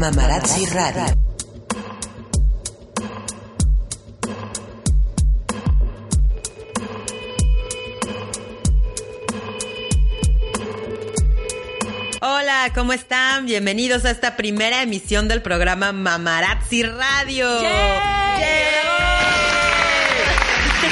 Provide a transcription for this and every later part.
Mamarazzi Radio. Hola, ¿cómo están? Bienvenidos a esta primera emisión del programa Mamarazzi Radio.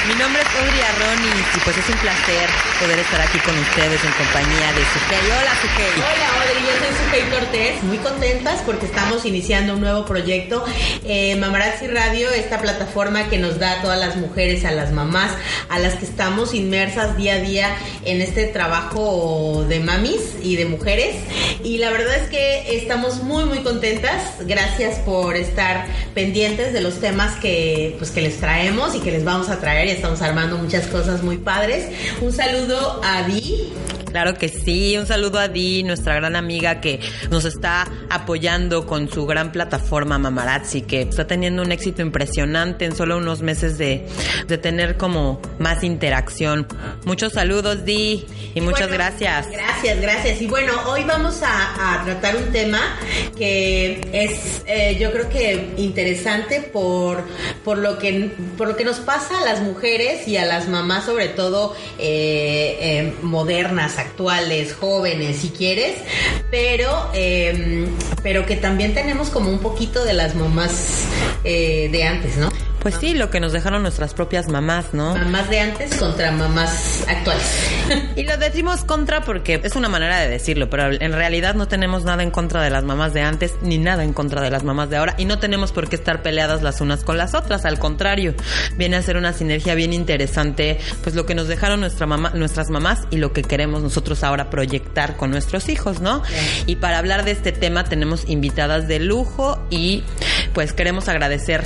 Mi nombre es Audrey Arronis y pues es un placer poder estar aquí con ustedes en compañía de Sukey. Hola, Sukey. Hola, Audrey, yo soy Sukey Cortés. Muy contentas porque estamos iniciando un nuevo proyecto. Eh, Mamarazzi Radio, esta plataforma que nos da a todas las mujeres, a las mamás, a las que estamos inmersas día a día en este trabajo de mamis y de mujeres. Y la verdad es que estamos muy, muy contentas. Gracias por estar pendientes de los temas que, pues, que les traemos y que les vamos a traer. Estamos armando muchas cosas muy padres. Un saludo a Di. Claro que sí, un saludo a Di, nuestra gran amiga que nos está apoyando con su gran plataforma Mamarazzi, que está teniendo un éxito impresionante en solo unos meses de, de tener como más interacción. Muchos saludos, Di, y muchas Bueno, gracias. Gracias, gracias. Y bueno, hoy vamos a, a tratar un tema que es, eh, yo creo que interesante por, por, lo que, por lo que nos pasa a las mujeres y a las mamás, sobre todo eh, eh, modernas, actuales, jóvenes, si quieres, pero, eh, pero que también tenemos como un poquito de las mamás eh, de antes, ¿no? Pues sí, lo que nos dejaron nuestras propias mamás, ¿no? Mamás de antes contra mamás actuales. Y lo decimos contra porque es una manera de decirlo, pero en realidad no tenemos nada en contra de las mamás de antes ni nada en contra de las mamás de ahora y no tenemos por qué estar peleadas las unas con las otras, al contrario, viene a ser una sinergia bien interesante, pues lo que nos dejaron nuestra mamá, nuestras mamás y lo que queremos nosotros ahora proyectar con nuestros hijos, ¿no? Y para hablar de este tema tenemos invitadas de lujo y pues queremos agradecer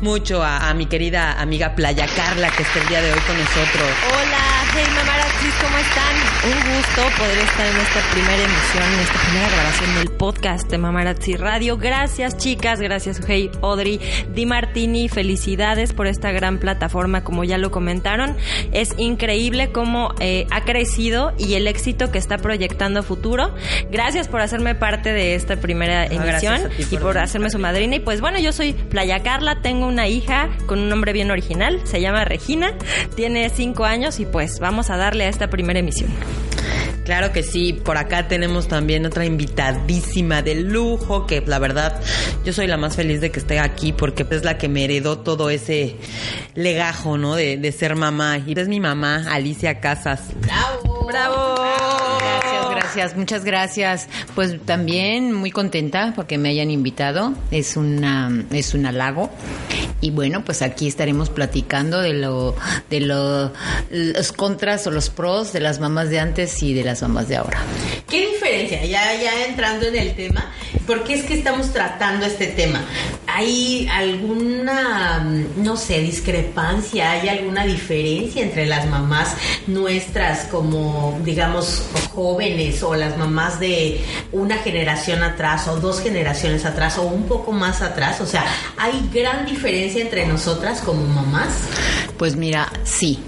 mucho a, mi querida amiga Playa Carla que está el día de hoy con nosotros. Hola, ¿cómo están? Un gusto poder estar en esta primera emisión, en esta primera grabación del podcast de Mamarazzi Radio. Gracias chicas, gracias Hey Audrey, Di Martini, felicidades por esta gran plataforma, como ya lo comentaron. Es increíble cómo eh, ha crecido y el éxito que está proyectando a futuro. Gracias por hacerme parte de esta primera Ah, emisión ti y por por hacerme su madrina. Y pues bueno, yo soy Playa Carla, tengo una hija con un nombre bien original, se llama Regina, tiene cinco años y pues vamos a darle a esta primera emisión. Claro que sí, por acá tenemos también otra invitadísima de lujo que la verdad yo soy la más feliz de que esté aquí porque es la que me heredó todo ese legajo, ¿no? De, de ser mamá. Y es mi mamá, Alicia Casas. ¡Bravo! ¡Bravo! Muchas gracias. Pues también muy contenta porque me hayan invitado. Es una es un halago. Y bueno, pues aquí estaremos platicando de lo de lo, los contras o los pros de las mamás de antes y de las mamás de ahora. ¿Qué diferencia? Ya, ya entrando en el tema, ¿por qué es que estamos tratando este tema? ¿Hay alguna, mm, no sé, discrepancia? ¿Hay alguna diferencia entre las mamás nuestras como, digamos, jóvenes o las mamás de una generación atrás o dos generaciones atrás o un poco más atrás? O sea, ¿hay gran diferencia entre nosotras como mamás? Pues mira, sí.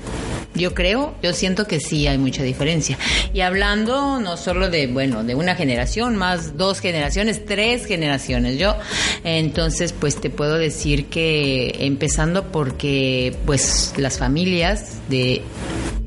Yo creo, yo siento que sí hay mucha diferencia. Y hablando no solo de, bueno, de una generación, más dos generaciones, tres generaciones. Yo, entonces, pues te puedo decir que empezando porque, pues, las familias de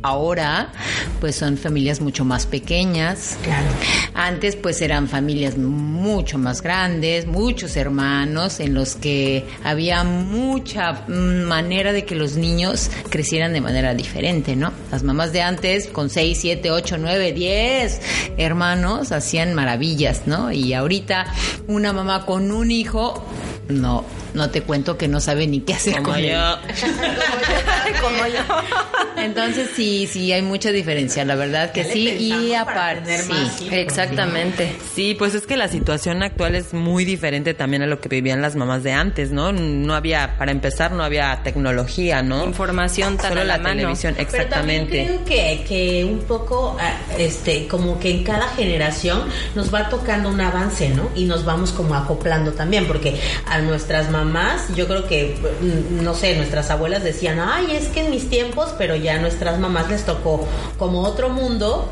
ahora, pues son familias mucho más pequeñas. Claro. Antes pues eran familias mucho más grandes, muchos hermanos en los que había mucha mm, manera de que los niños crecieran de manera diferente, ¿no? Las mamás de antes con 6, 7, 8, 9, 10 hermanos hacían maravillas, ¿no? Y ahorita una mamá con un hijo no, no te cuento que no sabe ni qué hacer Como con él. yo. Como yo. Entonces sí, sí hay mucha diferencia, la verdad que ¿Qué le sí y aparte sí. Exactamente. Sí, pues es que la situación actual es muy diferente también a lo que vivían las mamás de antes, ¿no? No había, para empezar, no había tecnología, ¿no? Información tan Solo a la, la, mano. televisión, Pero también exactamente. creo que, que un poco, ah, este, como que en cada generación nos va tocando un avance, ¿no? Y nos vamos como acoplando también, porque a nuestras mamás, yo creo que, mm, no sé, nuestras abuelas decían, ay, es que en mis tiempos, pero ya a nuestras mamás les tocó como otro mundo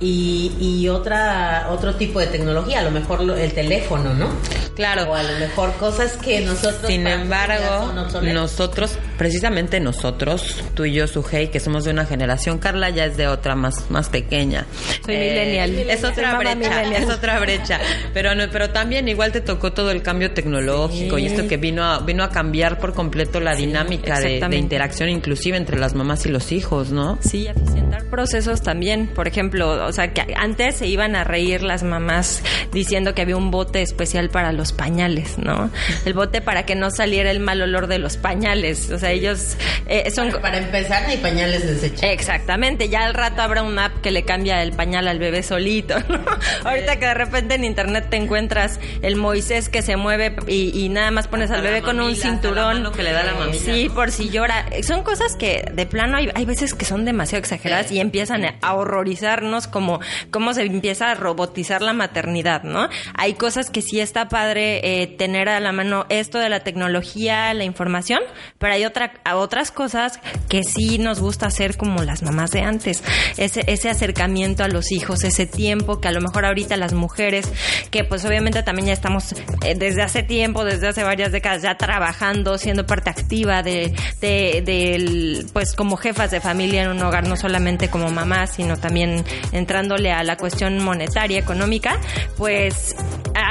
y, y otra, otro tipo de tecnología, a lo mejor el teléfono, ¿no? Claro. O a lo mejor cosas que nosotros... Sin embargo, nosotros, precisamente nosotros, tú y yo, Sujei, que somos de una generación, Carla ya es de otra más, más pequeña. Eh, Soy millennial. Es otra brecha, millennial. es otra brecha. Pero no, pero también igual te tocó todo el cambio tecnológico y esto que vino a, vino a cambiar por completo la dinámica de, interacción, inclusive entre las mamás y los hijos, ¿no? Sí, eficientar procesos también. Por ejemplo, o sea, que antes se iban a reír las mamás diciendo que había un bote especial para los pañales, ¿no? El bote para que no saliera el mal olor de los pañales. O sea, ellos eh, son... Para, para empezar, ni pañales desechables. Exactamente, ya al rato habrá una que le cambia el pañal al bebé solito, ¿no? Ahorita que de repente en internet te encuentras el Moisés que se mueve y, y nada más pones al bebé con un cinturón. mano que le da la mamila, Sí, ¿no? por si llora. Son cosas que de plano hay, hay veces que son demasiado exageradas y empiezan a horrorizarnos como cómo se empieza a robotizar la maternidad, ¿no? Hay cosas que sí está padre eh, tener a la mano esto de la tecnología, la información, pero hay otra, otras cosas que sí nos gusta hacer como las mamás de antes. Ese, ese acercamiento a los hijos, ese tiempo que a lo mejor ahorita las mujeres, que pues obviamente también ya estamos eh, desde hace tiempo, desde hace varias décadas ya trabajando, siendo parte activa de, de, pues como jefas de familia en un hogar, no solamente como mamás, sino también entrándole a la cuestión monetaria, económica, pues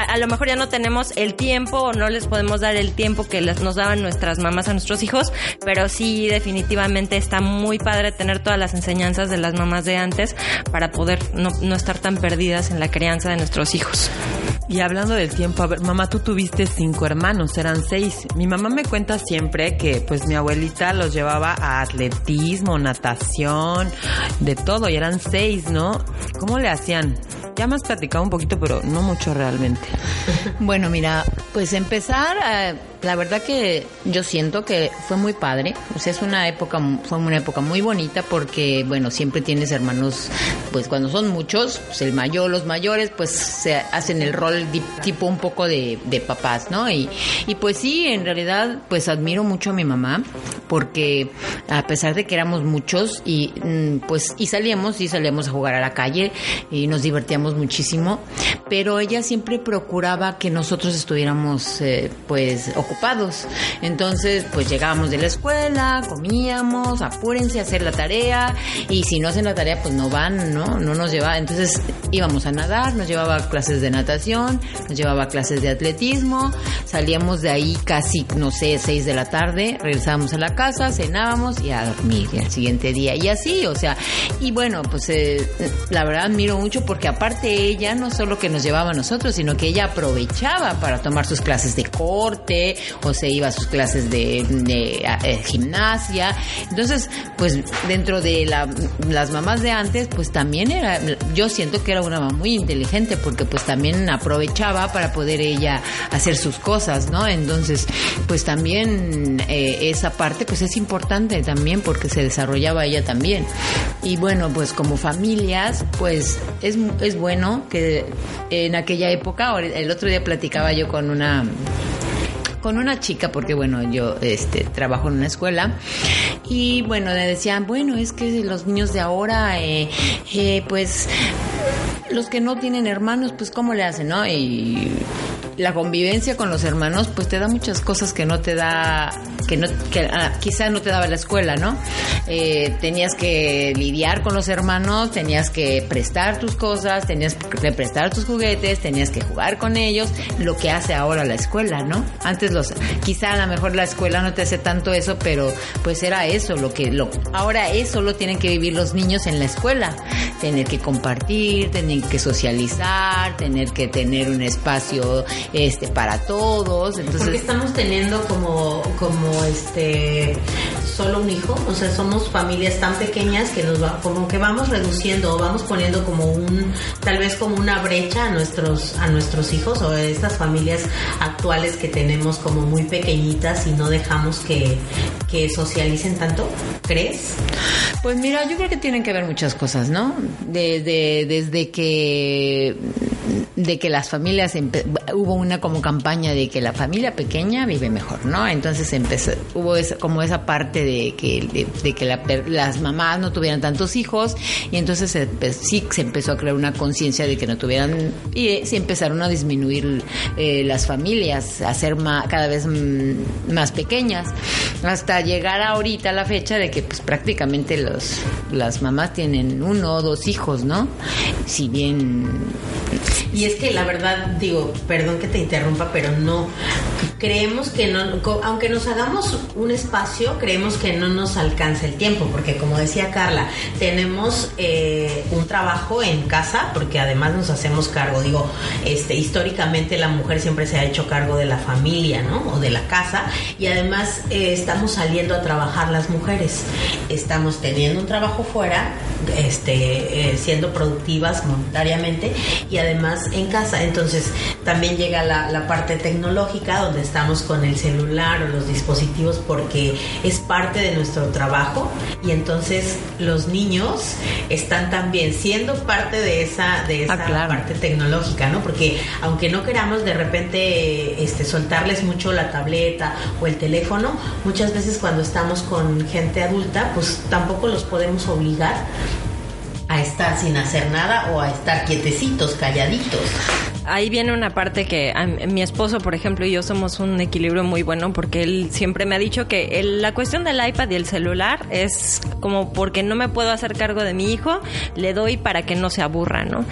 a, lo mejor ya no tenemos el tiempo o no les podemos dar el tiempo que les, nos daban nuestras mamás a nuestros hijos, pero sí definitivamente está muy padre tener todas las enseñanzas de las mamás de antes para poder no, no estar tan perdidas en la crianza de nuestros hijos. Y hablando del tiempo, a ver, mamá, tú tuviste cinco hermanos, eran seis. Mi mamá me cuenta siempre que pues mi abuelita los llevaba a atletismo, natación, de todo, y eran seis, ¿no? ¿Cómo le hacían? Ya me has platicado un poquito, pero no mucho realmente. Bueno, mira, pues empezar, eh, la verdad que yo siento que fue muy padre. O sea, es una época, fue una época muy bonita porque, bueno, siempre tienes hermanos, pues cuando son muchos, pues el mayor, los mayores, pues se hacen el rol di- tipo un poco de, de papás, ¿no? Y, y pues sí, en realidad, pues admiro mucho a mi mamá porque a pesar de que éramos muchos y mm, pues y salíamos y salíamos a jugar a la calle y nos divertíamos muchísimo, pero ella siempre procuraba que nosotros estuviéramos eh, pues ocupados. Entonces, pues llegábamos de la escuela, comíamos, apúrense a hacer la tarea y si no hacen la tarea pues no van, ¿no? No nos llevaba. Entonces íbamos a nadar, nos llevaba clases de natación, nos llevaba clases de atletismo, salíamos de ahí casi, no sé, seis de la tarde, regresábamos a la casa, cenábamos y a dormir y al siguiente día. Y así, o sea, y bueno, pues eh, la verdad admiro mucho porque aparte ella no solo que nos llevaba a nosotros, sino que ella aprovechaba para tomar sus clases de corte o se iba a sus clases de, de, eh, gimnasia. Entonces, pues dentro de la- las mamás de antes, pues también era, yo siento que era una mamá muy inteligente porque pues también aprovechaba para poder ella hacer sus cosas, ¿no? Entonces, pues también eh, esa parte pues es importante también porque se desarrollaba ella también. Y bueno, pues como familias, pues es, es bueno que en aquella época, el otro día platicaba yo con una con una chica porque bueno yo este trabajo en una escuela y bueno le decían bueno es que los niños de ahora eh, eh, pues los que no tienen hermanos pues cómo le hacen no y la convivencia con los hermanos pues te da muchas cosas que no te da que no que ah, quizá no te daba la escuela no Eh, tenías que lidiar con los hermanos tenías que prestar tus cosas tenías que prestar tus juguetes tenías que jugar con ellos lo que hace ahora la escuela no antes los quizá a lo mejor la escuela no te hace tanto eso pero pues era eso lo que lo ahora eso lo tienen que vivir los niños en la escuela tener que compartir tener que socializar tener que tener un espacio este, para todos. Entonces, Porque estamos teniendo como, como este solo un hijo, o sea, somos familias tan pequeñas que nos va, como que vamos reduciendo o vamos poniendo como un, tal vez como una brecha a nuestros, a nuestros hijos o a estas familias actuales que tenemos como muy pequeñitas y no dejamos que, que socialicen tanto, ¿crees? Pues mira, yo creo que tienen que ver muchas cosas, ¿no? Desde, desde que de que las familias hubo una como campaña de que la familia pequeña vive mejor, ¿no? Entonces empezó hubo esa, como esa parte de que de, que las mamás no tuvieran tantos hijos y entonces sí se empezó a crear una conciencia de que no tuvieran y eh, se empezaron a disminuir eh, las familias, a ser cada vez más pequeñas hasta llegar ahorita a la fecha de que pues prácticamente los las mamás tienen uno o dos hijos, ¿no? Y es que la verdad, digo, perdón que te interrumpa, pero no, creemos que no, aunque nos hagamos un espacio, creemos que no nos alcanza el tiempo, porque como decía Carla, tenemos eh, un trabajo en casa, porque además nos hacemos cargo, digo, este, históricamente la mujer siempre se ha hecho cargo de la familia, ¿no? O de la casa, y además eh, estamos saliendo a trabajar las mujeres, estamos teniendo un trabajo fuera, este, eh, siendo productivas monetariamente y además en casa. Entonces también llega la, la parte tecnológica donde estamos con el celular o los dispositivos porque es parte de nuestro trabajo y entonces los niños están también siendo parte de esa, de esa Ah, claro. parte tecnológica, ¿no? Porque aunque no queramos de repente este, soltarles mucho la tableta o el teléfono, muchas veces cuando estamos con gente adulta, pues tampoco los podemos obligar a estar sin hacer nada o a estar quietecitos, calladitos. Ahí viene una parte que mi esposo, por ejemplo, y yo somos un equilibrio muy bueno porque él siempre me ha dicho que el- la cuestión del iPad y el celular es como porque no me puedo hacer cargo de mi hijo, le doy para que no se aburra, ¿no?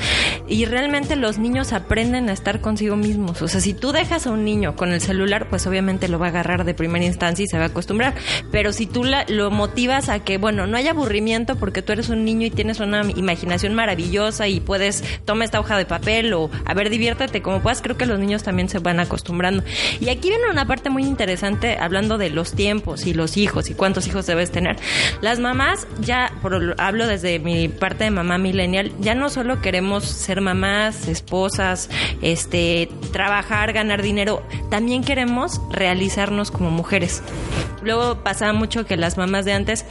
Y realmente los niños aprenden a estar consigo mismos. O sea, si tú dejas a un niño con el celular, pues obviamente lo va a agarrar de primera instancia y se va a acostumbrar. Pero si tú lo motivas a que, bueno, no hay aburrimiento porque tú eres un niño y tienes una imaginación maravillosa y puedes, toma esta hoja de papel o, a ver, diviértete como puedas, creo que los niños también se van acostumbrando. Y aquí viene una parte muy interesante hablando de los tiempos y los hijos y cuántos hijos debes tener. Las mamás, ya hablo desde mi parte de mamá millennial, ya no solo queremos ser mamás, esposas, este, trabajar, ganar dinero, también queremos realizarnos como mujeres. Luego pasaba mucho que las mamás de antes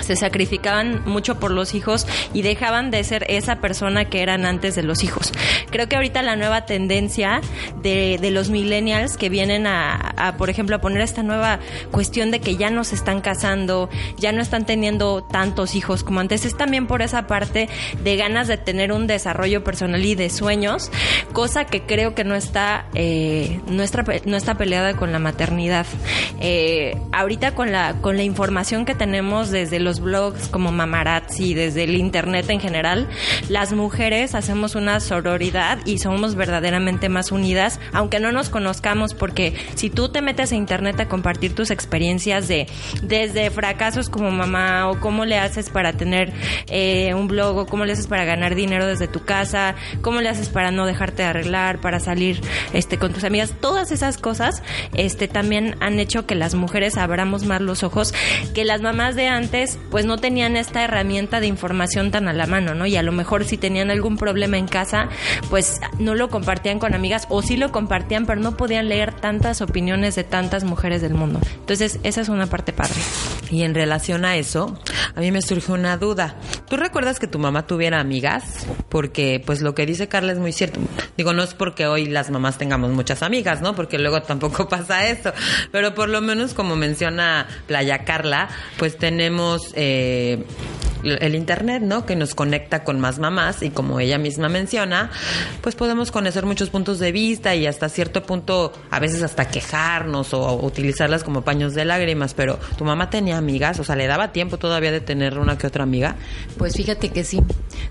se sacrificaban mucho por los hijos y dejaban de ser esa persona que eran antes de los hijos. Creo que ahorita la nueva tendencia de, de los millennials que vienen a, a, por ejemplo, a poner esta nueva cuestión de que ya no se están casando, ya no están teniendo tantos hijos como antes, es también por esa parte de ganas de tener un desarrollo personal y de sueños, cosa que creo que no está, eh, no está, no está peleada con la maternidad. Eh, ahorita con la, con la información que tenemos desde los blogs como Mamarazzi, desde el internet en general, las mujeres hacemos una sororidad y somos verdaderamente más unidas, aunque no nos conozcamos, porque si tú te metes a internet a compartir tus experiencias de desde fracasos como mamá o cómo le haces para tener eh, un blog o cómo le haces para ganar dinero desde tu casa, cómo le haces para no dejarte de arreglar, para salir este con tus amigas, todas esas cosas este también han hecho que las mujeres abramos más los ojos, que las mamás de antes pues no tenían esta herramienta de información tan a la mano, ¿no? Y a lo mejor si tenían algún problema en casa, pues no lo compartían con amigas o sí lo compartían, pero no podían leer tantas opiniones de tantas mujeres del mundo. Entonces, esa es una parte padre. Y en relación a eso, a mí me surge una duda. ¿Tú recuerdas que tu mamá tuviera amigas? Porque, pues, lo que dice Carla es muy cierto. Digo, no es porque hoy las mamás tengamos muchas amigas, ¿no? Porque luego tampoco pasa eso. Pero por lo menos, como menciona Playa Carla, pues tenemos eh, el internet, ¿no? Que nos conecta con más mamás y como ella misma menciona, pues podemos conocer muchos puntos de vista y hasta cierto punto, a veces hasta quejarnos o utilizarlas como paños de lágrimas. Pero tu mamá tenía amigas, o sea, le daba tiempo todavía de tener una que otra amiga. Pues fíjate que sí.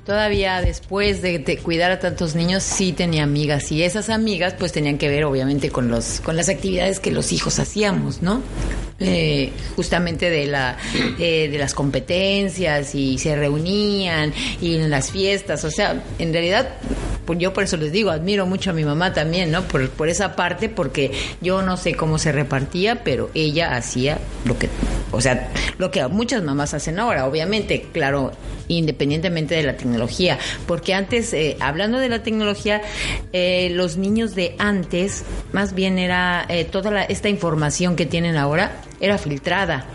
Todavía después de, de, cuidar a tantos niños, sí tenía amigas. Y esas amigas, pues tenían que ver, obviamente, con los, con las actividades que los hijos hacíamos, ¿no? Eh, justamente de la, eh, de las competencias y se reunían y en las fiestas. O sea, en realidad Pues yo por eso les digo, admiro mucho a mi mamá también, ¿no? Por, por esa parte, porque yo no sé cómo se repartía, pero ella hacía lo que, o sea, lo que muchas mamás hacen ahora, obviamente, claro, independientemente de la tecnología, porque antes, eh, hablando de la tecnología, eh, los niños de antes, más bien era eh, toda la- esta información que tienen ahora, era filtrada.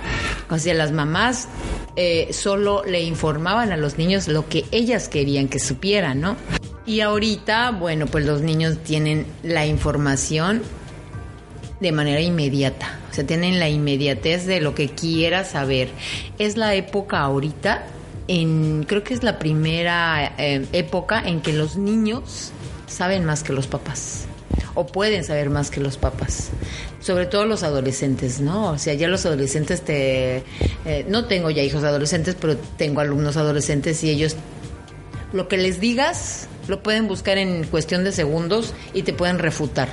O sea, las mamás eh, solo le informaban a los niños lo que ellas querían que supieran, ¿no? Y ahorita, bueno, pues los niños tienen la información de manera inmediata. O sea, tienen la inmediatez de lo que quiera saber. Es la época ahorita, en, creo que es la primera eh, época en que los niños saben más que los papás. O pueden saber más que los papás. Sobre todo los adolescentes, ¿no? O sea, ya los adolescentes te... eh, no tengo ya hijos adolescentes, pero tengo alumnos adolescentes y ellos lo que les digas lo pueden buscar en cuestión de segundos y te pueden refutar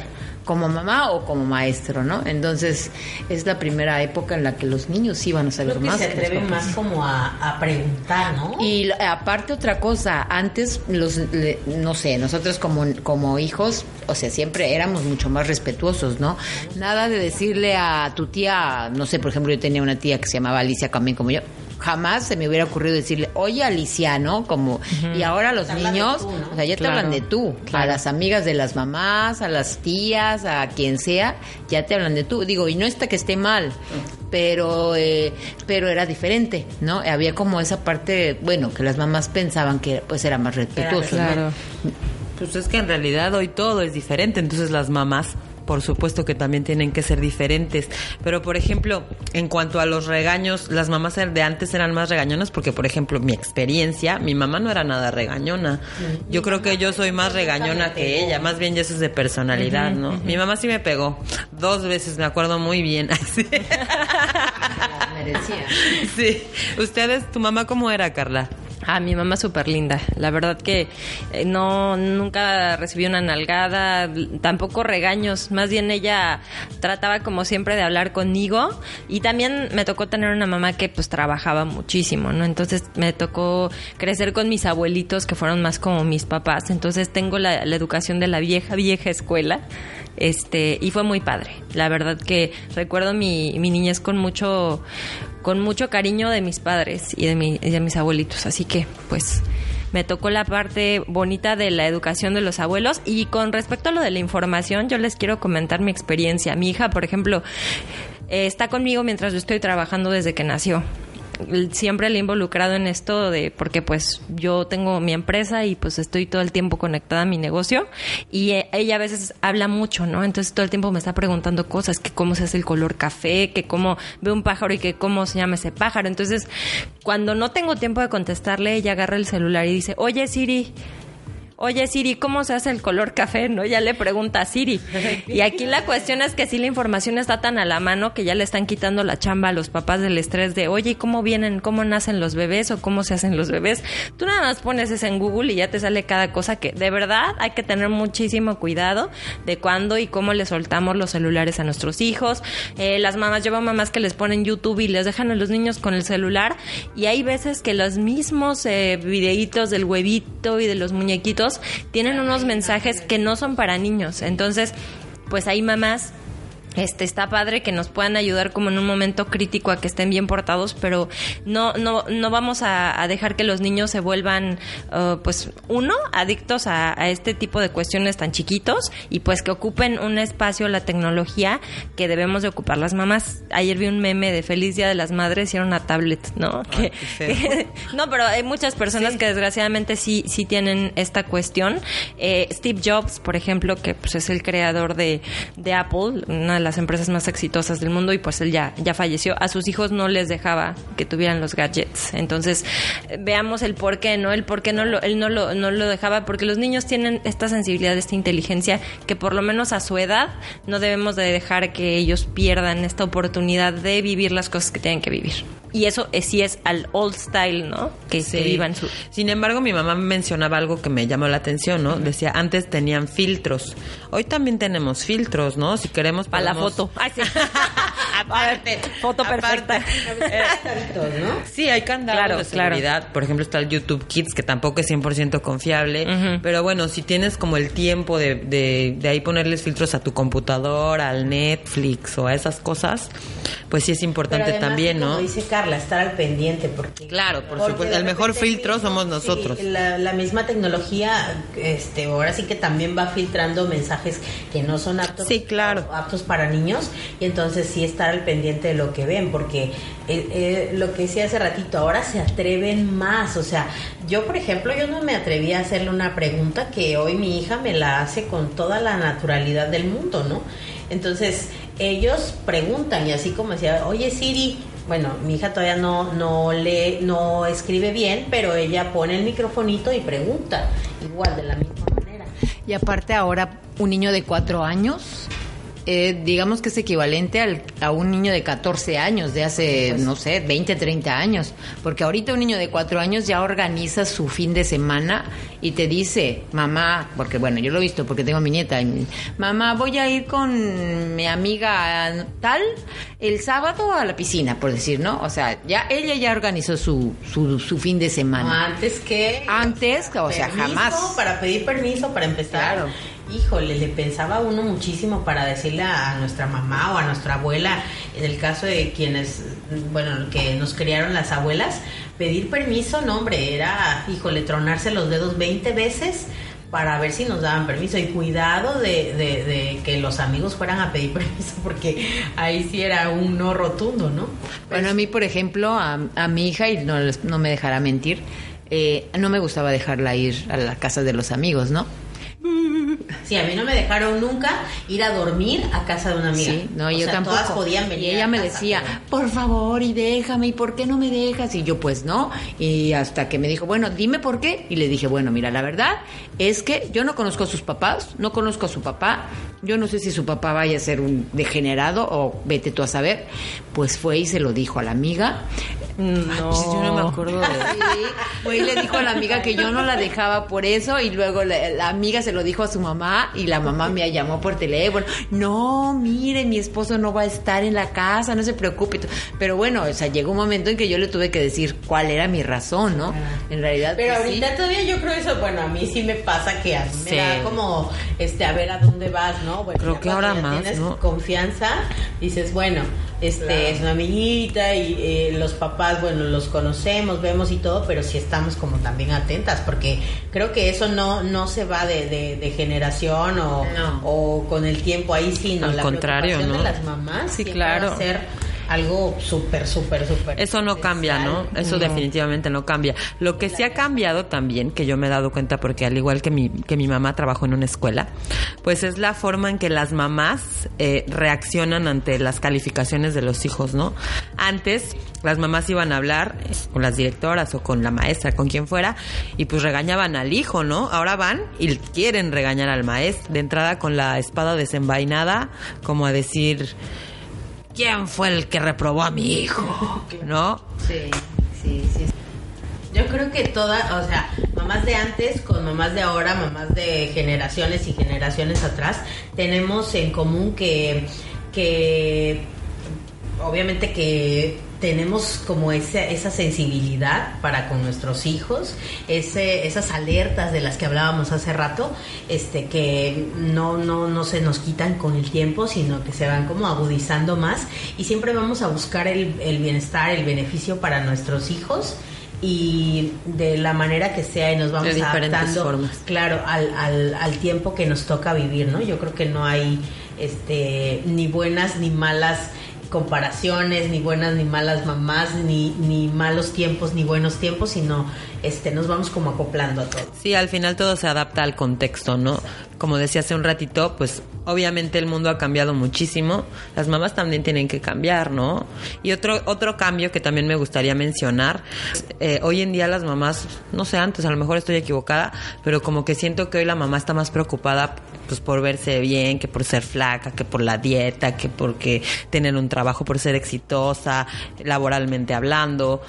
como mamá o como maestro, ¿no? Entonces es la primera época en la que los niños van a saber Creo que más. se atreven más como a, a preguntar, ¿no? Y aparte otra cosa, antes los, le- no sé, nosotros como, como hijos, o sea, siempre éramos mucho más respetuosos, ¿no? Nada de decirle a tu tía, no sé, por ejemplo, yo tenía una tía que se llamaba Alicia también como yo. Jamás se me hubiera ocurrido decirle, oye Alicia, ¿no? Como, y ahora los niños, tú, ¿no? o sea, ya te hablan de tú, a las amigas de las mamás, a las tías, a quien sea, ya te hablan de tú. Digo, y no está que esté mal, pero eh, pero era diferente, ¿no? Había como esa parte, bueno, que las mamás pensaban que pues era más respetuoso. ¿no? Claro. Pues es que en realidad hoy todo es diferente, entonces las mamás, por supuesto que también tienen que ser diferentes. Pero, por ejemplo, en cuanto a los regaños, las mamás de antes eran más regañonas porque, por ejemplo, mi experiencia, mi mamá no era nada regañona. Yo creo que yo soy más regañona que ella, más bien ya eso es de personalidad, ¿no? Mi mamá sí me pegó dos veces, me acuerdo muy bien. Así. Merecía. Sí. ¿Ustedes, tu mamá cómo era, Carla? Ah, mi mamá súper linda. La verdad que eh, no, nunca recibí una nalgada, tampoco regaños. Más bien ella trataba como siempre de hablar conmigo. Y también me tocó tener una mamá que pues trabajaba muchísimo, ¿no? Entonces me tocó crecer con mis abuelitos que fueron más como mis papás. Entonces tengo la, la educación de la vieja, vieja escuela. Este, y fue muy padre. La verdad que recuerdo mi, mi niñez con mucho, con mucho cariño de mis padres y de, mi- y de mis abuelitos. Así que, pues, me tocó la parte bonita de la educación de los abuelos. Y con respecto a lo de la información, yo les quiero comentar mi experiencia. Mi hija, por ejemplo, eh, está conmigo mientras yo estoy trabajando desde que nació siempre le he involucrado en esto de porque pues yo tengo mi empresa y pues estoy todo el tiempo conectada a mi negocio y eh, ella a veces habla mucho, ¿no? Entonces todo el tiempo me está preguntando cosas, que cómo se hace el color café, que cómo ve un pájaro y que cómo se llama ese pájaro. Entonces, cuando no tengo tiempo de contestarle, ella agarra el celular y dice, "Oye, Siri, Oye Siri, ¿cómo se hace el color café? ¿No? Ya le pregunta a Siri. Y aquí la cuestión es que si la información está tan a la mano que ya le están quitando la chamba a los papás del estrés de, oye, ¿y ¿cómo vienen, cómo nacen los bebés o cómo se hacen los bebés? Tú nada más pones eso en Google y ya te sale cada cosa que de verdad hay que tener muchísimo cuidado de cuándo y cómo le soltamos los celulares a nuestros hijos. Eh, las mamás, llevan mamás que les ponen YouTube y les dejan a los niños con el celular y hay veces que los mismos eh, videitos del huevito y de los muñequitos tienen unos mensajes que no son para niños. Entonces, pues hay mamás este está padre que nos puedan ayudar como en un momento crítico a que estén bien portados, pero no no no vamos a, a dejar que los niños se vuelvan uh, pues uno adictos a, a este tipo de cuestiones tan chiquitos y pues que ocupen un espacio la tecnología que debemos de ocupar las mamás. Ayer vi un meme de Feliz Día de las Madres y era una tablet, ¿no? Que- no, pero hay muchas personas que desgraciadamente sí, sí tienen esta cuestión. Eh, Steve Jobs, por ejemplo, que pues es el creador de, de Apple, una de las empresas más exitosas del mundo, y pues él ya, ya falleció. A sus hijos no les dejaba que tuvieran los gadgets. Entonces, eh, veamos el por qué, ¿no? El por qué no lo, él no lo, no lo dejaba, porque los niños tienen esta sensibilidad, esta inteligencia, que por lo menos a su edad no debemos de dejar que ellos pierdan esta oportunidad de vivir las cosas que tienen que vivir. Y eso es, sí es al old style, ¿no? Que se Sí. vivan su... Sin embargo, mi mamá mencionaba algo que me llamó la atención, ¿no? Decía, antes tenían filtros. Hoy también tenemos filtros, ¿no? Si queremos... Para la podemos- foto. Ay, sí. aparte, Foto perfecta. Canditos, ¿no? Sí, hay candados Claro, de claro. seguridad. Por ejemplo, está el YouTube Kids, que tampoco es 100% confiable. Ujú. Pero bueno, si tienes como el tiempo de, de, de ahí ponerles filtros a tu computadora, al Netflix o a esas cosas, pues sí es importante Pero además, también, ¿no? Como dice Carla, estar al pendiente porque Claro, por porque supuesto, el mejor filtro mismo, somos sí, nosotros. la, la misma tecnología, este, ahora sí que también va filtrando mensajes que no son aptos, Sí, claro. aptos para niños y entonces sí estar al pendiente de lo que ven porque eh, eh, lo que decía hace ratito, ahora se atreven más, o sea, yo por ejemplo yo no me atreví a hacerle una pregunta que hoy mi hija me la hace con toda la naturalidad del mundo, ¿no? Entonces ellos preguntan y así como decía, oye Siri, bueno, mi hija todavía no, no lee, no escribe bien, pero ella pone el microfonito y pregunta, igual de la misma manera. Y aparte ahora un niño de cuatro años, eh, digamos que es equivalente al- a un niño de 14 años, de hace, no sé, 20, 30 años. Porque ahorita un niño de cuatro años ya organiza su fin de semana y te dice, mamá, porque bueno, yo lo he visto porque tengo a mi nieta, y mamá, voy a ir con mi amiga tal el sábado a la piscina, por decir, ¿no? O sea, ya ella ya organizó su, su, su fin de semana. Antes que... Antes, o sea, jamás. Para pedir permiso, para empezar. Claro. Híjole, le pensaba uno muchísimo para decirle a nuestra mamá o a nuestra abuela, en el caso de quienes, bueno, que nos criaron las abuelas, pedir permiso, no, hombre, era, híjole, tronarse los dedos 20 veces para ver si nos daban permiso y cuidado de, de- de que los amigos fueran a pedir permiso porque ahí sí era un no rotundo, ¿no? Bueno, a mí, por ejemplo, a, mi hija, y no, no me dejará mentir, eh, no me gustaba dejarla ir a la casa de los amigos, ¿no? Sí, a mí no me dejaron nunca ir a dormir a casa de una amiga. Sí, no, O yo sea, tampoco. Todas podían venir. y ella a me casa, decía, pero- por favor, y déjame, ¿y por qué no me dejas? Y yo, pues no. Y hasta que me dijo, bueno, dime por qué. Y le dije, bueno, mira, la verdad es que yo no conozco a sus papás, no conozco a su papá. Yo no sé si su papá vaya a ser un degenerado o vete tú a saber. Pues fue y se lo dijo a la amiga. No, yo no me acuerdo de Sí, fue y le dijo a la amiga que yo no la dejaba por eso y luego la, la amiga se lo dijo a su mamá y la mamá me llamó por teléfono. No, mire, mi esposo no va a estar en la casa, no se preocupe. Pero bueno, o sea, llegó un momento en que yo le tuve que decir cuál era mi razón, ¿no? En realidad, Pero pues, sí. ahorita todavía yo creo eso, bueno, a mí sí me pasa que a mí me Sí. da como, este, a ver a dónde vas, ¿no? Bueno, Creo que ahora más, tienes ¿no? confianza, dices, bueno, este, es una amiguita y eh, los papás, bueno, los conocemos, vemos y todo, pero sí estamos como también atentas, porque creo que eso no, no se va de, de, de generación o, No. o con el tiempo ahí, sino Al la contrario, preocupación ¿no? de las mamás Sí, claro. va a ser algo súper, súper, súper. Eso no cambia, ¿no? Eso definitivamente no cambia. Lo que sí ha cambiado también, que yo me he dado cuenta porque al igual que mi, que mi mamá trabajó en una escuela, pues es la forma en que las mamás eh, reaccionan ante las calificaciones de los hijos, ¿no? Antes las mamás iban a hablar eh, con las directoras o con la maestra, con quien fuera, y pues regañaban al hijo, ¿no? Ahora van y quieren regañar al maestro, de entrada con la espada desenvainada, como a decir... ¿Quién fue el que reprobó a mi hijo? ¿No? Sí, sí, sí. Yo creo que todas, o sea, mamás de antes con mamás de ahora, mamás de generaciones y generaciones atrás, tenemos en común que, que obviamente que tenemos como esa, esa sensibilidad para con nuestros hijos, ese, esas alertas de las que hablábamos hace rato, este, que no, no, no se nos quitan con el tiempo, sino que se van como agudizando más y siempre vamos a buscar el, el bienestar, el beneficio para nuestros hijos y de la manera que sea y nos vamos De adaptando formas. claro al, al, al tiempo que nos toca vivir no yo creo que no hay este ni buenas ni malas comparaciones ni buenas ni malas mamás ni, ni malos tiempos ni buenos tiempos sino este nos vamos como acoplando a todo Sí, al final todo se adapta al contexto, ¿no? Como decía hace un ratito, pues obviamente el mundo ha cambiado muchísimo. Las mamás también tienen que cambiar, ¿no? Y otro otro cambio que también me gustaría mencionar, eh, hoy en día las mamás, no sé antes, a lo mejor estoy equivocada, pero como que siento que hoy la mamá está más preocupada pues por verse bien, que por ser flaca, que por la dieta, que porque tener un trabajo, por ser exitosa, laboralmente hablando.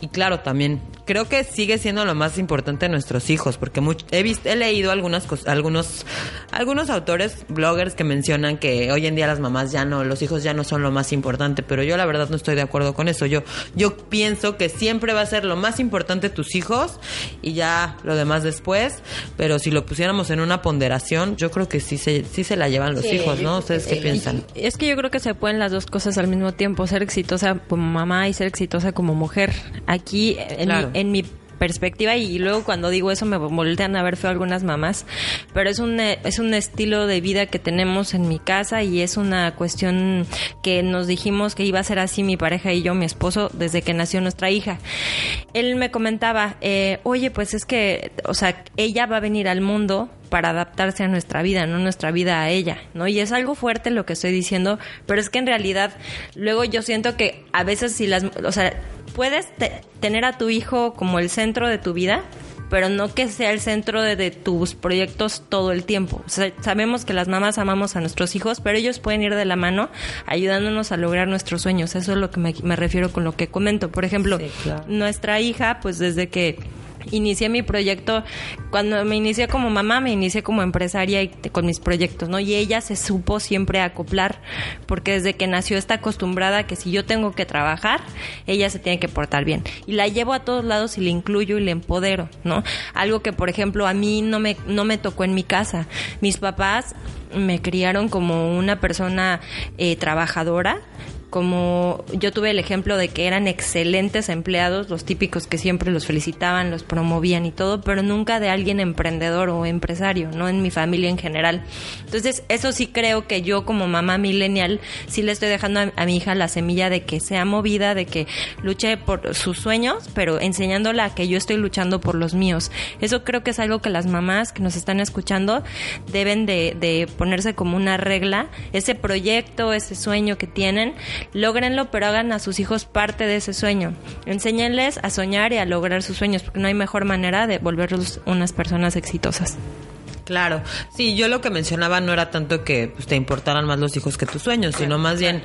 Y claro, también creo que sigue siendo lo más importante de nuestros hijos, porque much- he visto, he leído algunas algunos algunos autores, bloggers que mencionan que hoy en día las mamás ya no, los hijos ya no son lo más importante, pero yo la verdad no estoy de acuerdo con eso. Yo, yo pienso que siempre va a ser lo más importante tus hijos y ya lo demás después, pero si lo pusiéramos en una ponderación, yo creo que sí se, sí se la llevan los hijos, ¿no? ¿Ustedes qué piensan? Es que yo creo que se pueden las dos cosas al mismo tiempo, ser exitosa como mamá y ser exitosa como mujer. Aquí, en, Claro. mi, en mi perspectiva y luego cuando digo eso me voltean a ver feo algunas mamás pero es un eh, es un estilo de vida que tenemos en mi casa y es una cuestión que nos dijimos que iba a ser así mi pareja y yo mi esposo desde que nació nuestra hija él me comentaba eh, oye pues es que o sea ella va a venir al mundo para adaptarse a nuestra vida, no nuestra vida a ella, ¿no? Y es algo fuerte lo que estoy diciendo, pero es que en realidad luego yo siento que a veces si las, o sea, puedes te- tener a tu hijo como el centro de tu vida, pero no que sea el centro de, de tus proyectos todo el tiempo. O sea, sabemos que las mamás amamos a nuestros hijos, pero ellos pueden ir de la mano ayudándonos a lograr nuestros sueños. Eso es lo que me, me refiero con lo que comento. Por ejemplo, Sí, claro. nuestra hija, pues desde que inicié mi proyecto, cuando me inicié como mamá, me inicié como empresaria y con mis proyectos, ¿no? Y ella se supo siempre acoplar, porque desde que nació está acostumbrada a que si yo tengo que trabajar, ella se tiene que portar bien. Y la llevo a todos lados y le incluyo y le empodero, ¿no? Algo que, por ejemplo, a mí no me, no me tocó en mi casa. Mis papás me criaron como una persona eh, trabajadora, como yo tuve el ejemplo de que eran excelentes empleados, los típicos que siempre los felicitaban, los promovían y todo, pero nunca de alguien emprendedor o empresario, no en mi familia en general. Entonces, eso sí creo que yo como mamá millennial sí le estoy dejando a, a mi hija la semilla de que sea movida, de que luche por sus sueños, pero enseñándola a que yo estoy luchando por los míos. Eso creo que es algo que las mamás que nos están escuchando deben de, de ponerse como una regla, ese proyecto, ese sueño que tienen, logrenlo, pero hagan a sus hijos parte de ese sueño. Enséñenles a soñar y a lograr sus sueños, porque no hay mejor manera de volverlos unas personas exitosas. Claro, sí, yo lo que mencionaba no era tanto que pues, te importaran más los hijos que tus sueños, sino más bien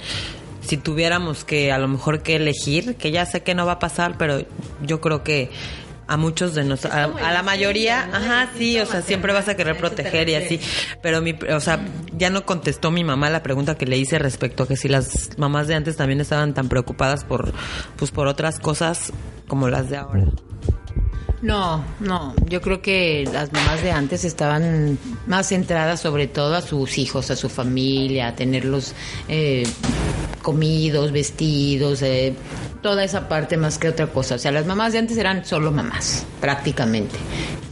si tuviéramos que a lo mejor que elegir, que ya sé que no va a pasar, pero yo creo que a muchos de nosotros, a, a la mayoría, ajá, sí, o sea, siempre vas a querer proteger y así, pero mi, o sea, ya no contestó mi mamá la pregunta que le hice respecto a que si las mamás de antes también estaban tan preocupadas por, pues, por otras cosas como las de ahora. No, no, yo creo que las mamás de antes estaban más centradas sobre todo a sus hijos, a su familia, a tenerlos eh, comidos, vestidos, eh, toda esa parte más que otra cosa. O sea, las mamás de antes eran solo mamás, prácticamente.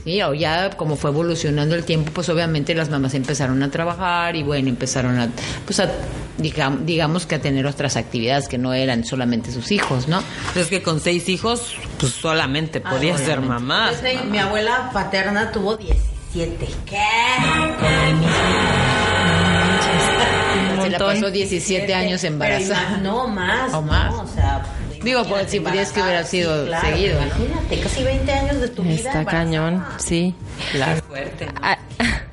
Sí, o ya como fue evolucionando el tiempo, pues obviamente las mamás empezaron a trabajar y bueno, empezaron a, pues a, digamos, digamos que a tener otras actividades que no eran solamente sus hijos, ¿no? Es que con seis hijos, pues solamente podía ser mamá. Mi abuela paterna tuvo 17. ¿Qué? Se la pasó 17 años Pero embarazada. no, más. ¿O más? ¿no? O sea, Digo, pues, si pudiese que hubiera sido embarazada, seguido, ¿no? Imagínate, casi 20 años de tu vida. Está cañón, sí. Claro. fuerte, ¿no? Ah,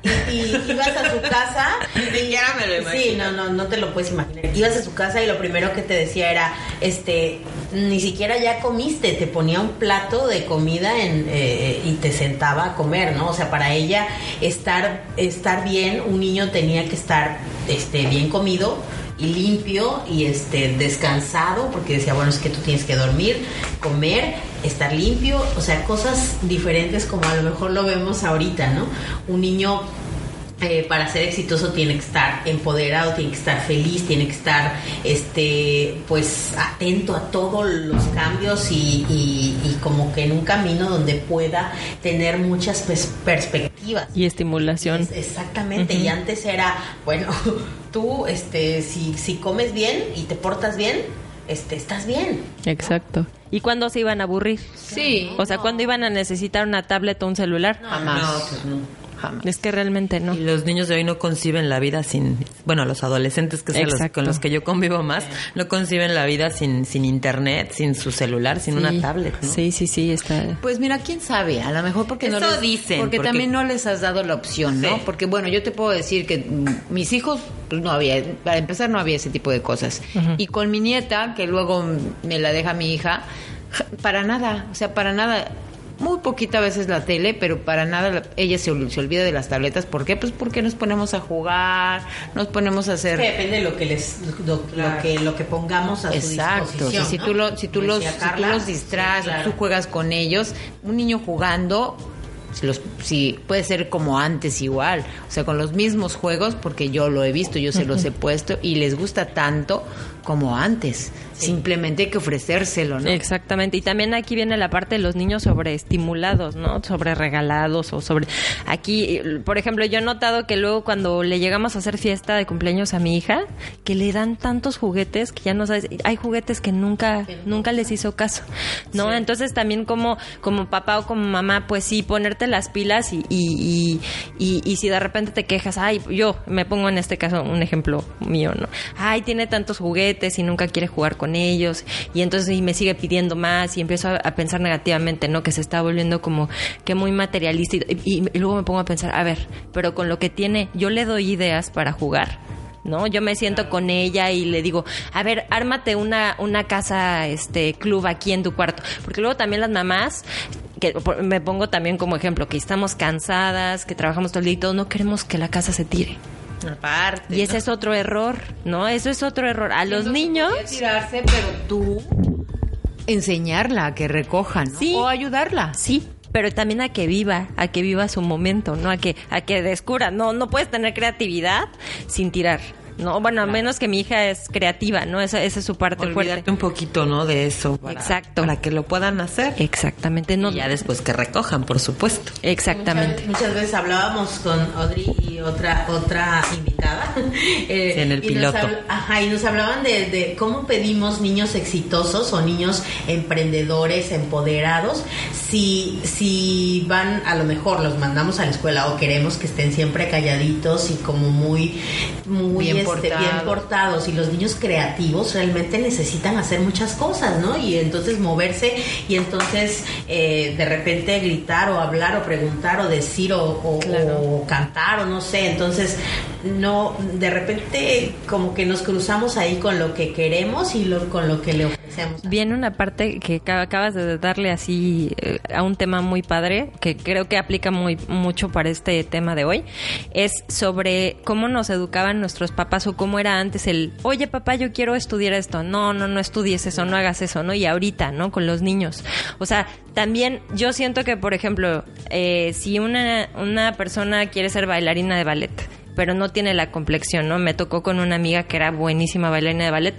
Y, y ibas a su casa. Ni siquiera me lo imagino. Sí, no, no, no te lo puedes imaginar. Ibas a su casa y lo primero que te decía era, este, ni siquiera ya comiste, te ponía un plato de comida en, eh, y te sentaba a comer, ¿no? O sea, para ella estar, estar bien, un niño tenía que estar, este, bien comido y limpio y este descansado porque decía bueno es que tú tienes que dormir comer estar limpio o sea cosas diferentes como a lo mejor lo vemos ahorita no un niño eh, para ser exitoso tiene que estar empoderado, tiene que estar feliz, tiene que estar este pues atento a todos los cambios y, y- como que en un camino donde pueda tener muchas pers- y estimulación. Es- Exactamente, y antes era, bueno, tú este si, si comes bien y te portas bien, este estás bien. Exacto. ¿Y cuándo se iban a aburrir? Sí. O sea, ¿cuándo iban a necesitar una tablet o un celular? Jamás. No, pues no. Jamás. Es que realmente no. Y los niños de hoy no conciben la vida sin, bueno, los adolescentes que son los con los que yo convivo más, no conciben la vida sin, sin internet, sin su celular, sin Sí. una tablet, ¿no? Sí, sí, sí, está. Pues mira, quién sabe, a lo mejor porque no les, dicen, porque, porque- también no les has dado la opción, ¿no? Sí. Porque bueno, yo te puedo decir que mis hijos pues, no había, para empezar no había ese tipo de cosas. Y con mi nieta, que luego me la deja mi hija, ja, para nada, o sea, para nada muy poquita veces la tele, pero para nada la- ella se, ol- se olvida de las tabletas. ¿Por qué? Pues porque nos ponemos a jugar, nos ponemos a hacer... Que depende de lo que les lo, lo que lo que pongamos a su Exacto, sea, disposición. si ¿no? tú, lo, si, tú Como los, decía si tú Carla, los distraes, sí, o claro. tú juegas con ellos, un niño jugando, si, los, si puede ser como antes igual, o sea, con los mismos juegos, porque yo lo he visto, yo se los he puesto y les gusta tanto como antes. Simplemente hay que ofrecérselo, ¿no? Exactamente. Y también aquí viene la parte de los niños sobreestimulados, ¿no? Sobre regalados o sobre... Aquí, por ejemplo, yo he notado que luego cuando le llegamos a hacer fiesta de cumpleaños a mi hija, que le dan tantos juguetes que ya no sabes... Hay juguetes que nunca, nunca les hizo caso, ¿no? Entonces también como, como papá o como mamá, pues sí, ponerte las pilas y, y, y, y- y si de repente te quejas, ay, yo me pongo en este caso un ejemplo mío, ¿no? Ay, tiene tantos juguetes y nunca quiere jugar con ellos y entonces y me sigue pidiendo más y empiezo a, a pensar negativamente, ¿no? Que se está volviendo como que muy materialista y, y- y luego me pongo a pensar, a ver, pero con lo que tiene, yo le doy ideas para jugar. ¿No? Yo me siento con ella y le digo, a ver, ármate una, una casa, este, club aquí en tu cuarto. Porque luego también las mamás, que me pongo también como ejemplo, que estamos cansadas, que trabajamos todo el día y todo, no queremos que la casa se tire. Aparte. Y ese es otro error, ¿no? Eso es otro error. A los niños, tirarse, pero tú enseñarla a que recoja, ¿no? Sí. O ayudarla. sí, pero también a que viva, a que viva su momento, ¿no? A que, a que descubra. No, no puedes tener creatividad sin tirar. No, bueno, a menos que mi hija es creativa, ¿no? Esa, esa es su parte Olvídate fuerte. un poquito, ¿no? De eso. para- Exacto. Para que lo puedan hacer. Exactamente, no. Y ya después que recojan, por supuesto. Exactamente. Muchas, muchas veces hablábamos con Audrey y otra otra invitada. eh, Sí, en el y piloto. habl- ajá, y nos hablaban de, de cómo pedimos niños exitosos o niños emprendedores, empoderados, si, si van, a lo mejor los mandamos a la escuela o queremos que estén siempre calladitos y como muy, muy Bien este, bien portados. Y los niños creativos realmente necesitan hacer muchas cosas, ¿no? Y entonces moverse y entonces eh, de repente gritar o hablar o preguntar o decir o, o- o cantar o no sé. Entonces, no, de repente como que nos cruzamos ahí con lo que queremos y lo, con lo que le ofrecemos. Viene una parte que ca- acabas de darle así eh, a un tema muy padre, que creo que aplica muy mucho para este tema de hoy, es sobre cómo nos educaban nuestros papás o cómo era antes el, oye papá, yo quiero estudiar esto, no, no, no estudies eso, no hagas eso, ¿no? Y ahorita, ¿no? Con los niños. O sea, también yo siento que, por ejemplo, eh, si una, una persona quiere ser bailarina de ballet, pero no tiene la complexión, ¿no? Me tocó con una amiga que era buenísima bailarina de ballet,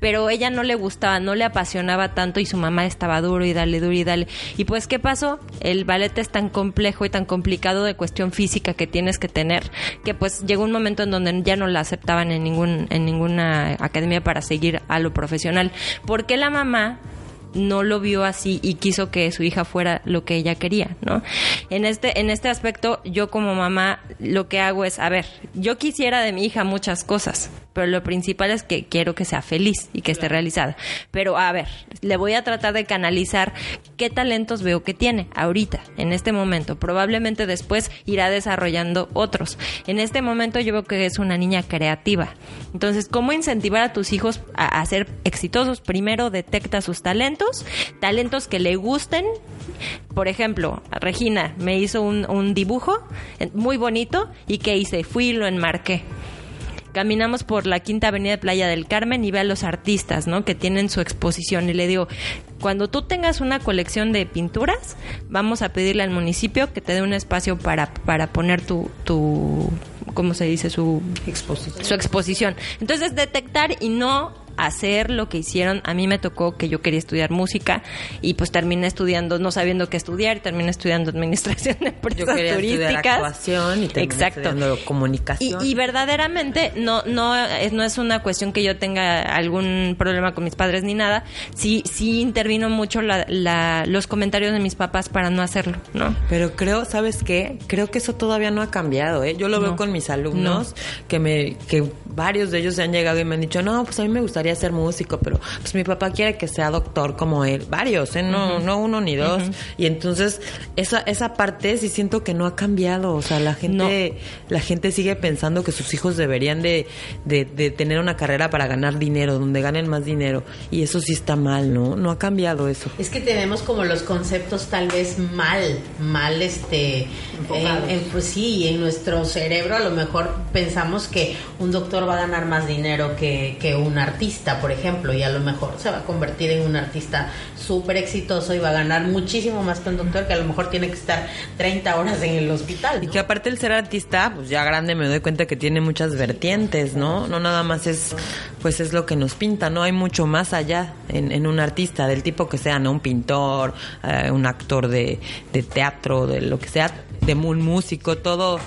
pero ella no le gustaba, no le apasionaba tanto y su mamá estaba duro y dale, duro y dale. Y pues, ¿qué pasó? El ballet es tan complejo y tan complicado de cuestión física que tienes que tener, que pues llegó un momento en donde ya no la aceptaban en ningún, en ninguna academia para seguir a lo profesional. Porque la mamá no lo vio así y quiso que su hija fuera lo que ella quería, ¿no? En este, en este aspecto, yo como mamá lo que hago es, a ver, yo quisiera de mi hija muchas cosas, pero lo principal es que quiero que sea feliz y que esté realizada. Pero a ver, le voy a tratar de canalizar qué talentos veo que tiene ahorita, en este momento. Probablemente después irá desarrollando otros. En este momento yo veo que es una niña creativa. Entonces, ¿cómo incentivar a tus hijos a, a ser exitosos? Primero detecta sus talentos, talentos que le gusten. Por ejemplo, Regina me hizo un, un dibujo eh, muy bonito y ¿qué hice? Fui y lo enmarqué caminamos por la quinta avenida de Playa del Carmen y ve a los artistas, ¿no? Que tienen su exposición y le digo, cuando tú tengas una colección de pinturas, vamos a pedirle al municipio que te dé un espacio para, para poner tu, tu, ¿cómo se dice? Su Exposición. su exposición. Entonces, detectar y no hacer lo que hicieron. A mí me tocó que yo quería estudiar música y pues terminé estudiando, no sabiendo qué estudiar, y terminé estudiando administración de Yo empresas quería estudiar turísticas. actuación y terminé Exacto. estudiando comunicación. y verdaderamente no no es, no es una cuestión que yo tenga algún problema con mis padres ni nada. Sí sí intervino mucho la, la- los comentarios de mis papás para no hacerlo, ¿no? Pero creo, ¿sabes qué? Creo que eso todavía no ha cambiado, ¿eh? Yo lo veo con mis alumnos, que me que varios de ellos se han llegado y me han dicho, no, pues a mí me gustaría gustaría ser músico, pero pues mi papá quiere que sea doctor como él. Varios, ¿eh? No, no uno ni dos. Y entonces, esa, esa parte sí siento que no ha cambiado. O sea, la gente, la gente sigue pensando que sus hijos deberían de, de, de tener una carrera para ganar dinero, donde ganen más dinero. Y eso sí está mal, ¿no? No ha cambiado eso. Es que tenemos como los conceptos tal vez mal, mal este, en, en- pues sí, en nuestro cerebro a lo mejor pensamos que un doctor va a ganar más dinero que, que un artista, por ejemplo, y a lo mejor se va a convertir en un artista súper exitoso y va a ganar muchísimo más que un doctor que a lo mejor tiene que estar 30 horas en el hospital. Y que aparte el ser artista, pues ya grande me doy cuenta que tiene muchas vertientes, ¿no? No nada más es, pues es lo que nos pinta, ¿no? Hay mucho más allá en, en un artista, del tipo que sea, ¿no? Un pintor, eh, un actor de, de teatro, de lo que sea, de un músico, todo,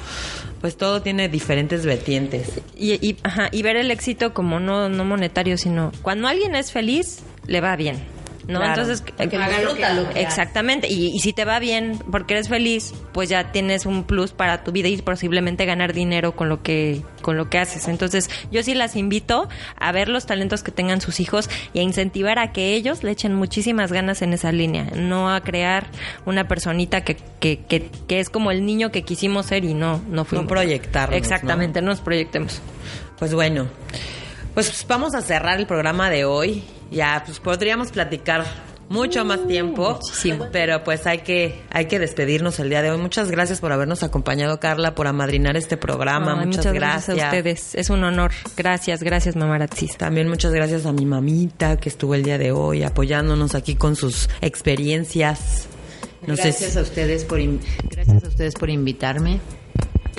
pues todo tiene diferentes vertientes. Y, y, ajá, y ver el éxito como no, no monetario, sino cuando alguien es feliz, le va bien. ¿No? Claro. Entonces, Que disfruta lo que hace. exactamente. Y, y si te va bien porque eres feliz, pues ya tienes un plus para tu vida y posiblemente ganar dinero con lo que con lo que haces. Entonces, yo sí las invito a ver los talentos que tengan sus hijos y a incentivar a que ellos le echen muchísimas ganas en esa línea, no a crear una personita que, que, que, que es como el niño que quisimos ser y no no fuimos. proyectarnos, ¿no? Exactamente, no nos proyectemos. Pues bueno, pues vamos a cerrar el programa de hoy. Ya, pues podríamos platicar mucho más tiempo, muchísimo. pero pues hay que hay que despedirnos el día de hoy. Muchas gracias por habernos acompañado, Carla, por amadrinar este programa. Ay, muchas, gracias. a ustedes. Es un honor. Gracias, gracias, mamarazis. También muchas gracias a mi mamita que estuvo el día de hoy apoyándonos aquí con sus experiencias. No sé gracias si- a ustedes por in- gracias a ustedes por invitarme.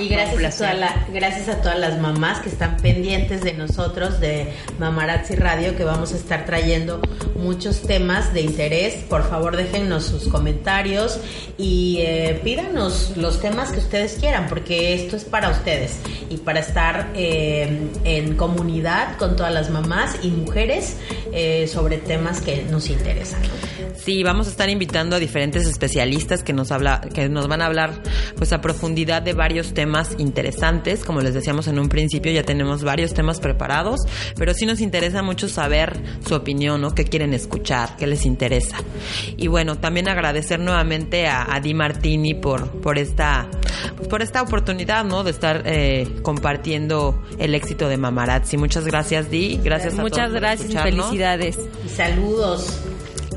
Y gracias a, toda la- gracias a todas las mamás que están pendientes de nosotros, de Mamarazzi Radio, que vamos a estar trayendo muchos temas de interés. Por favor, déjennos sus comentarios y eh, pídanos los temas que ustedes quieran, porque esto es para ustedes y para estar eh, en comunidad con todas las mamás y mujeres eh, sobre temas que nos interesan. Sí, vamos a estar invitando a diferentes especialistas que nos habla, que nos van a hablar pues a profundidad de varios temas interesantes. Como les decíamos en un principio, ya tenemos varios temas preparados, pero sí nos interesa mucho saber su opinión, ¿no? ¿Qué quieren escuchar? ¿Qué les interesa? Y bueno, también agradecer nuevamente a, a Di Martini por, por esta, pues por esta oportunidad, ¿no? De estar eh, compartiendo el éxito de Mamarazzi. Muchas gracias, Di. Gracias a Muchas todos por gracias y felicidades. Y saludos.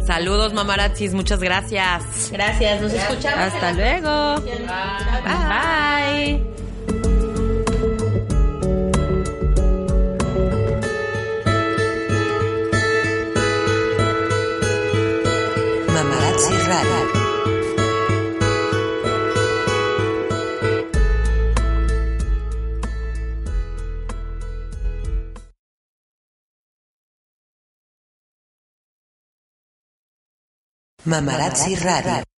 Saludos, mamarazzis. Muchas gracias. Gracias, nos escuchamos. Hasta luego. próxima. Bye. Mamarazzi Radio. Mamarazzi Radio.